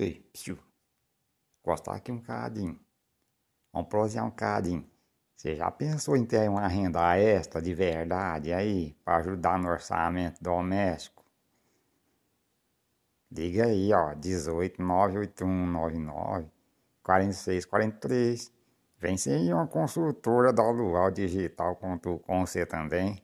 Ei, psiu. Gostar aqui um cadinho. Vamos prosear um cadinho. Você já pensou em ter uma renda extra de verdade aí, para ajudar no orçamento doméstico? Liga aí, ó, 18 98199 4643. Vem ser uma consultora da Luau Digital com você também.